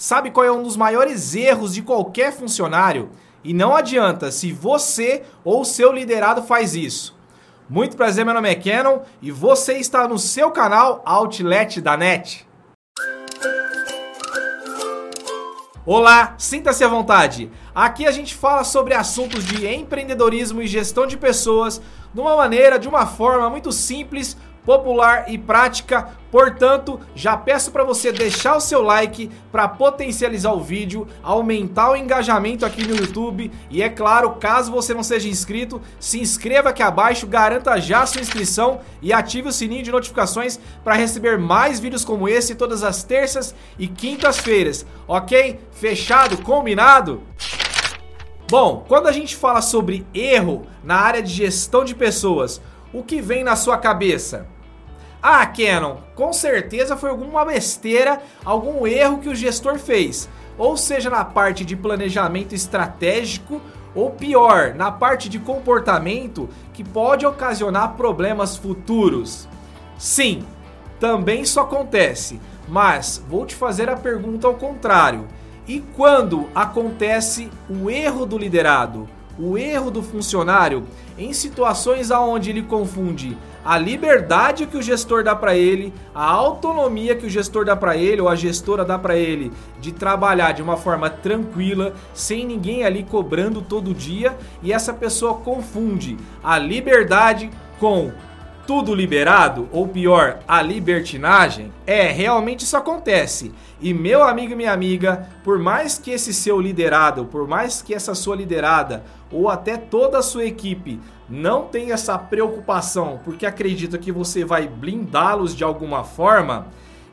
Sabe qual é um dos maiores erros de qualquer funcionário? E não adianta se você ou seu liderado faz isso. Muito prazer, meu nome é Canon e você está no seu canal Outlet da NET. Olá, sinta-se à vontade. Aqui a gente fala sobre assuntos de empreendedorismo e gestão de pessoas de uma maneira, de uma forma muito simples, popular e prática. Portanto, já peço para você deixar o seu like para potencializar o vídeo, aumentar o engajamento aqui no YouTube e é claro, caso você não seja inscrito, se inscreva aqui abaixo, garanta já sua inscrição e ative o sininho de notificações para receber mais vídeos como esse todas as terças e quintas-feiras, ok? Fechado? Combinado? Bom, quando a gente fala sobre erro na área de gestão de pessoas, o que vem na sua cabeça? Ah, Canon, com certeza foi alguma besteira, algum erro que o gestor fez. Ou seja, na parte de planejamento estratégico, ou pior, na parte de comportamento que pode ocasionar problemas futuros. Sim, também isso acontece, mas vou te fazer a pergunta ao contrário. E quando acontece o erro do liderado? O erro do funcionário em situações aonde ele confunde a liberdade que o gestor dá para ele, a autonomia que o gestor dá para ele ou a gestora dá para ele de trabalhar de uma forma tranquila, sem ninguém ali cobrando todo dia, e essa pessoa confunde a liberdade com tudo liberado, ou pior, a libertinagem? É, realmente isso acontece. E meu amigo e minha amiga, por mais que esse seu liderado, por mais que essa sua liderada, ou até toda a sua equipe não tenha essa preocupação porque acredita que você vai blindá-los de alguma forma,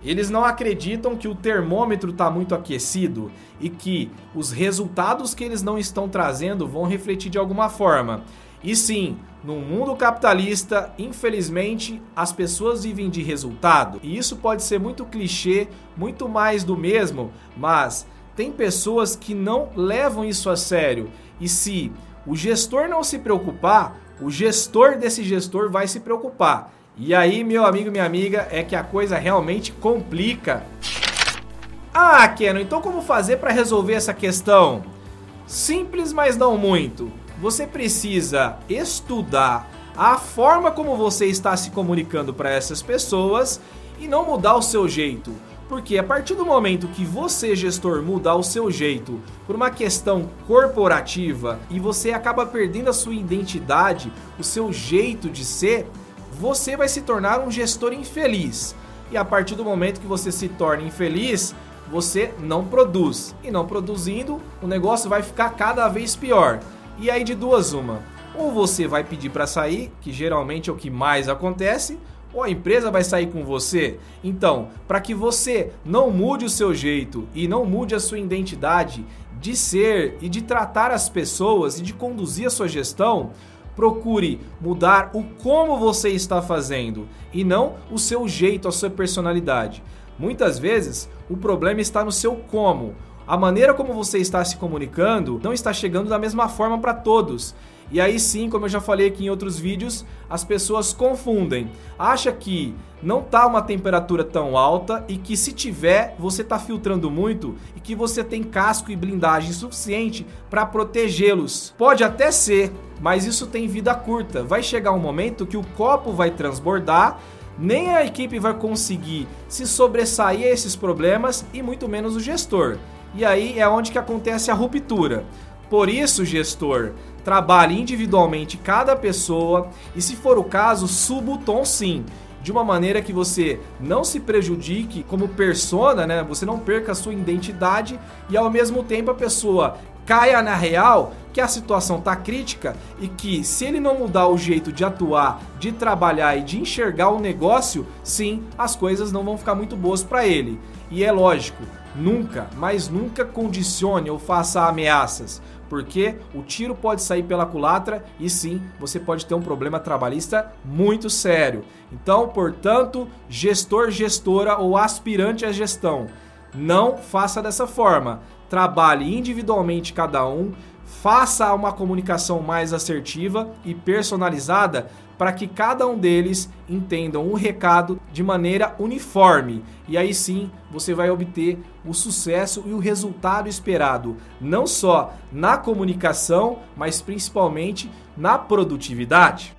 eles não acreditam que o termômetro está muito aquecido e que os resultados que eles não estão trazendo vão refletir de alguma forma. E sim, no mundo capitalista, infelizmente, as pessoas vivem de resultado. E isso pode ser muito clichê, muito mais do mesmo, mas tem pessoas que não levam isso a sério. E se o gestor não se preocupar, o gestor desse gestor vai se preocupar. E aí, meu amigo, minha amiga, é que a coisa realmente complica. Ah, Keno, então como fazer para resolver essa questão? Simples, mas não muito você precisa estudar a forma como você está se comunicando para essas pessoas e não mudar o seu jeito. Porque a partir do momento que você, gestor, mudar o seu jeito por uma questão corporativa e você acaba perdendo a sua identidade, o seu jeito de ser, você vai se tornar um gestor infeliz. E a partir do momento que você se torna infeliz, você não produz. E não produzindo, o negócio vai ficar cada vez pior. E aí de duas uma, ou você vai pedir para sair, que geralmente é o que mais acontece, ou a empresa vai sair com você. Então, para que você não mude o seu jeito e não mude a sua identidade de ser e de tratar as pessoas e de conduzir a sua gestão, procure mudar o como você está fazendo e não o seu jeito, a sua personalidade. Muitas vezes o problema está no seu como a maneira como você está se comunicando não está chegando da mesma forma para todos. E aí sim, como eu já falei aqui em outros vídeos, as pessoas confundem. Acha que não tá uma temperatura tão alta e que se tiver, você tá filtrando muito e que você tem casco e blindagem suficiente para protegê-los. Pode até ser, mas isso tem vida curta. Vai chegar um momento que o copo vai transbordar nem a equipe vai conseguir se sobressair a esses problemas e muito menos o gestor. E aí é onde que acontece a ruptura. Por isso, gestor, trabalhe individualmente cada pessoa e, se for o caso, suba o tom sim, de uma maneira que você não se prejudique como persona, né? Você não perca a sua identidade e ao mesmo tempo a pessoa caia na real que a situação tá crítica e que se ele não mudar o jeito de atuar, de trabalhar e de enxergar o negócio, sim, as coisas não vão ficar muito boas para ele. E é lógico, Nunca, mas nunca condicione ou faça ameaças, porque o tiro pode sair pela culatra e sim, você pode ter um problema trabalhista muito sério. Então, portanto, gestor, gestora ou aspirante à gestão, não faça dessa forma. Trabalhe individualmente cada um, faça uma comunicação mais assertiva e personalizada para que cada um deles entendam o recado de maneira uniforme. E aí sim você vai obter o sucesso e o resultado esperado, não só na comunicação, mas principalmente na produtividade.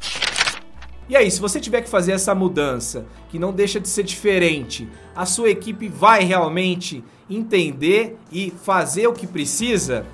E aí, se você tiver que fazer essa mudança, que não deixa de ser diferente, a sua equipe vai realmente entender e fazer o que precisa?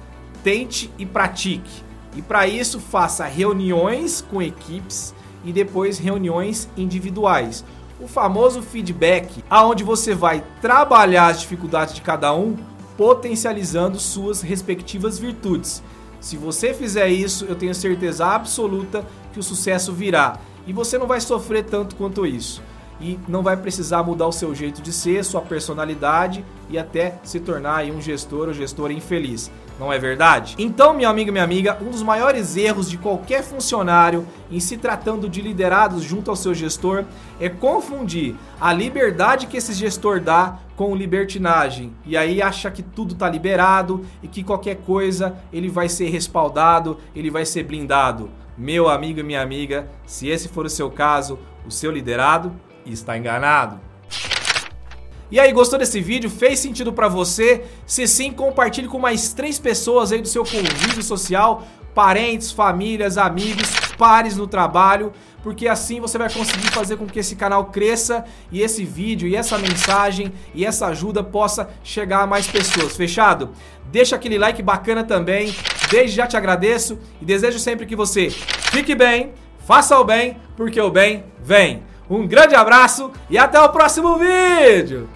Tente e pratique. E para isso, faça reuniões com equipes e depois reuniões individuais. O famoso feedback, aonde você vai trabalhar as dificuldades de cada um, potencializando suas respectivas virtudes. Se você fizer isso, eu tenho certeza absoluta que o sucesso virá e você não vai sofrer tanto quanto isso. E não vai precisar mudar o seu jeito de ser, sua personalidade e até se tornar um gestor ou gestora infeliz. Não é verdade? Então, meu amigo e minha amiga, um dos maiores erros de qualquer funcionário em se tratando de liderados junto ao seu gestor é confundir a liberdade que esse gestor dá com libertinagem. E aí acha que tudo está liberado e que qualquer coisa ele vai ser respaldado, ele vai ser blindado. Meu amigo e minha amiga, se esse for o seu caso, o seu liderado está enganado. E aí, gostou desse vídeo? Fez sentido para você? Se sim, compartilhe com mais três pessoas aí do seu convívio social, parentes, famílias, amigos, pares no trabalho, porque assim você vai conseguir fazer com que esse canal cresça e esse vídeo e essa mensagem e essa ajuda possa chegar a mais pessoas. Fechado? Deixa aquele like bacana também. Desde já te agradeço e desejo sempre que você fique bem, faça o bem, porque o bem vem. Um grande abraço e até o próximo vídeo!